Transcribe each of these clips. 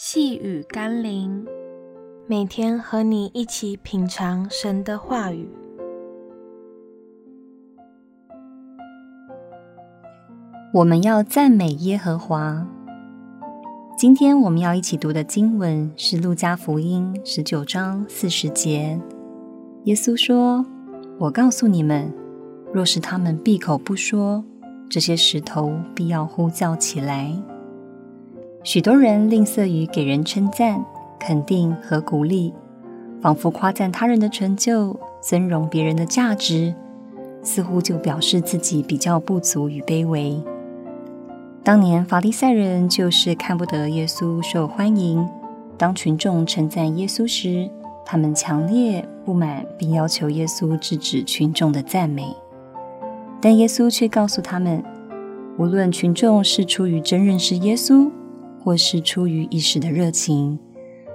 细雨甘霖，每天和你一起品尝神的话语。我们要赞美耶和华。今天我们要一起读的经文是《路加福音》十九章四十节。耶稣说：“我告诉你们，若是他们闭口不说，这些石头必要呼叫起来。”许多人吝啬于给人称赞、肯定和鼓励，仿佛夸赞他人的成就、尊荣别人的价值，似乎就表示自己比较不足与卑微。当年法利赛人就是看不得耶稣受欢迎，当群众称赞耶稣时，他们强烈不满，并要求耶稣制止群众的赞美。但耶稣却告诉他们，无论群众是出于真认识耶稣，或是出于一时的热情，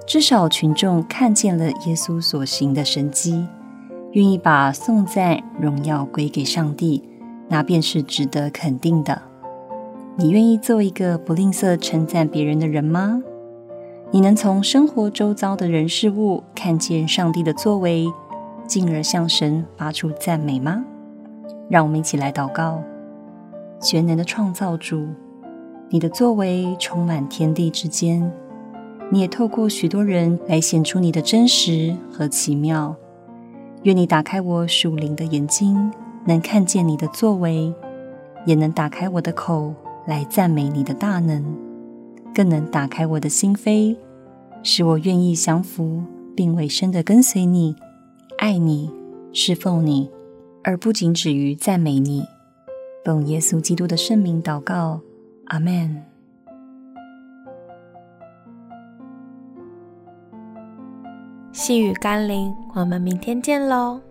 至少群众看见了耶稣所行的神迹，愿意把颂赞荣耀归给上帝，那便是值得肯定的。你愿意做一个不吝啬称赞别人的人吗？你能从生活周遭的人事物看见上帝的作为，进而向神发出赞美吗？让我们一起来祷告，全能的创造主。你的作为充满天地之间，你也透过许多人来显出你的真实和奇妙。愿你打开我属灵的眼睛，能看见你的作为，也能打开我的口来赞美你的大能，更能打开我的心扉，使我愿意降服并委身的跟随你，爱你，侍奉你，而不仅止于赞美你。奉耶稣基督的圣名祷告。阿门。细雨甘霖，我们明天见喽。